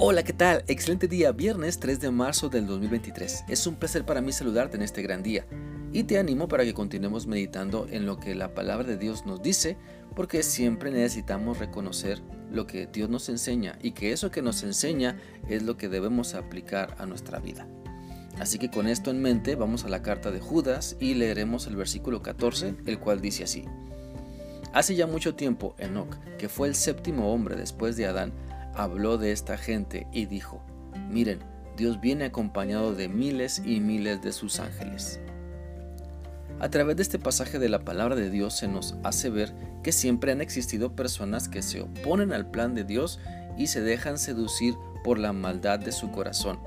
Hola, ¿qué tal? Excelente día, viernes 3 de marzo del 2023. Es un placer para mí saludarte en este gran día y te animo para que continuemos meditando en lo que la palabra de Dios nos dice, porque siempre necesitamos reconocer lo que Dios nos enseña y que eso que nos enseña es lo que debemos aplicar a nuestra vida. Así que con esto en mente vamos a la carta de Judas y leeremos el versículo 14, el cual dice así. Hace ya mucho tiempo, Enoch, que fue el séptimo hombre después de Adán, habló de esta gente y dijo, miren, Dios viene acompañado de miles y miles de sus ángeles. A través de este pasaje de la palabra de Dios se nos hace ver que siempre han existido personas que se oponen al plan de Dios y se dejan seducir por la maldad de su corazón.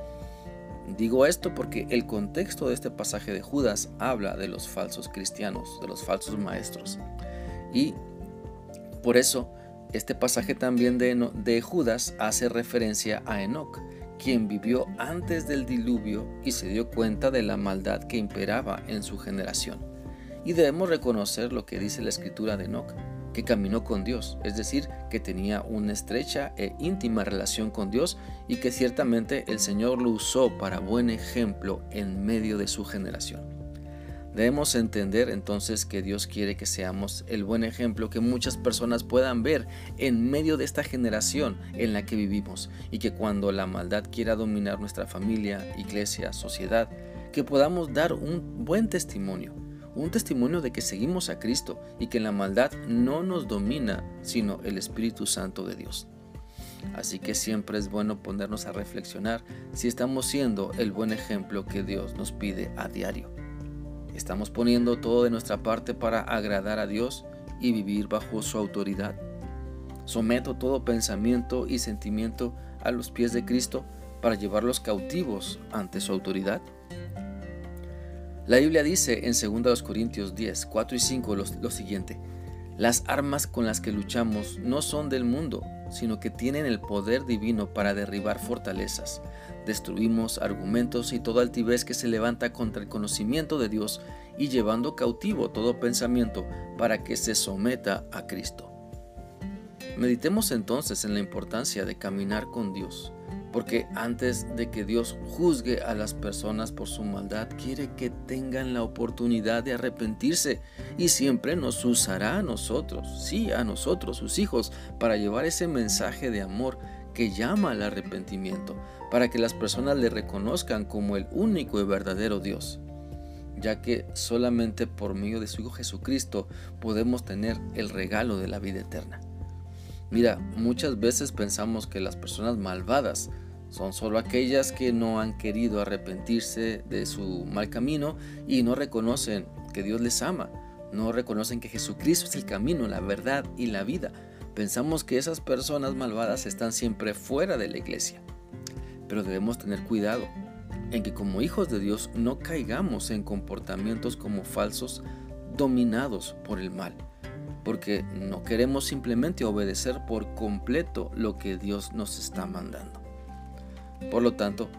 Digo esto porque el contexto de este pasaje de Judas habla de los falsos cristianos, de los falsos maestros. Y por eso este pasaje también de, Judas hace referencia a Enoch, quien vivió antes del diluvio y se dio cuenta de la maldad que imperaba en su generación. Y debemos reconocer lo que dice la escritura de Enoch, que caminó con Dios, es decir, que tenía una estrecha e íntima relación con Dios y que ciertamente el Señor lo usó para buen ejemplo en medio de su generación. Debemos entender entonces que Dios quiere que seamos el buen ejemplo que muchas personas puedan ver en medio de esta generación en la que vivimos y que cuando la maldad quiera dominar nuestra familia, iglesia, sociedad, que podamos dar un buen testimonio, un testimonio de que seguimos a Cristo y que la maldad no nos domina, sino el Espíritu Santo de Dios. Así que siempre es bueno ponernos a reflexionar si estamos siendo el buen ejemplo que Dios nos pide a diario. ¿Estamos poniendo todo de nuestra parte para agradar a Dios y vivir bajo su autoridad? Someto todo pensamiento y sentimiento a los pies de Cristo para llevarlos cautivos ante su autoridad. La Biblia dice en 2 Corintios 10, 4 y 5 lo, siguiente, las armas con las que luchamos no son del mundo, sino que tienen el poder divino para derribar fortalezas. Destruimos argumentos y toda altivez que se levanta contra el conocimiento de Dios y llevando cautivo todo pensamiento para que se someta a Cristo. Meditemos entonces en la importancia de caminar con Dios, porque antes de que Dios juzgue a las personas por su maldad, quiere que tengan la oportunidad de arrepentirse y siempre nos usará a nosotros, sí, a nosotros, sus hijos, para llevar ese mensaje de amor que llama al arrepentimiento, para que las personas le reconozcan como el único y verdadero Dios, ya que solamente por medio de su Hijo Jesucristo podemos tener el regalo de la vida eterna. Mira, muchas veces pensamos que las personas malvadas son solo aquellas que no han querido arrepentirse de su mal camino y no reconocen que Dios les ama, no reconocen que Jesucristo es el camino, la verdad y la vida. Pensamos que esas personas malvadas están siempre fuera de la iglesia. Pero debemos tener cuidado en que como hijos de Dios no caigamos en comportamientos como falsos dominados por el mal porque no queremos simplemente obedecer por completo lo que Dios nos está mandando. Por lo tanto,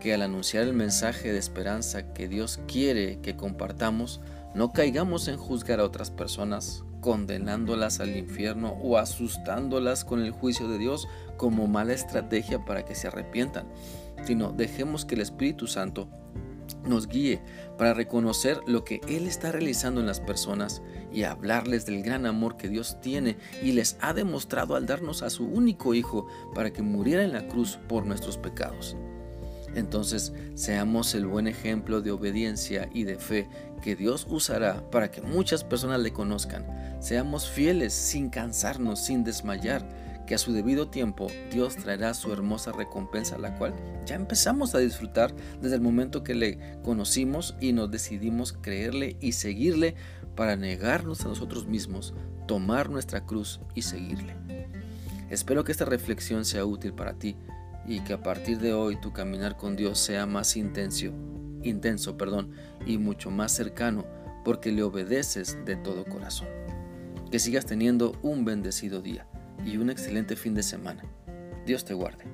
que al anunciar el mensaje de esperanza que Dios quiere que compartamos, no caigamos en juzgar a otras personas, condenándolas al infierno o asustándolas con el juicio de Dios como mala estrategia para que se arrepientan, sino dejemos que el Espíritu Santo nos guíe para reconocer lo que Él está realizando en las personas y hablarles del gran amor que Dios tiene y les ha demostrado al darnos a su único Hijo para que muriera en la cruz por nuestros pecados. Entonces seamos el buen ejemplo de obediencia y de fe que Dios usará para que muchas personas le conozcan. Seamos fieles sin cansarnos, sin desmayar que a su debido tiempo Dios traerá su hermosa recompensa, la cual ya empezamos a disfrutar desde el momento que le conocimos y nos decidimos creerle y seguirle para negarnos a nosotros mismos, tomar nuestra cruz y seguirle. Espero que esta reflexión sea útil para ti y que a partir de hoy tu caminar con Dios sea más intenso, intenso, perdón, y mucho más cercano porque le obedeces de todo corazón. Que sigas teniendo un bendecido día y un excelente fin de semana. Dios te guarde.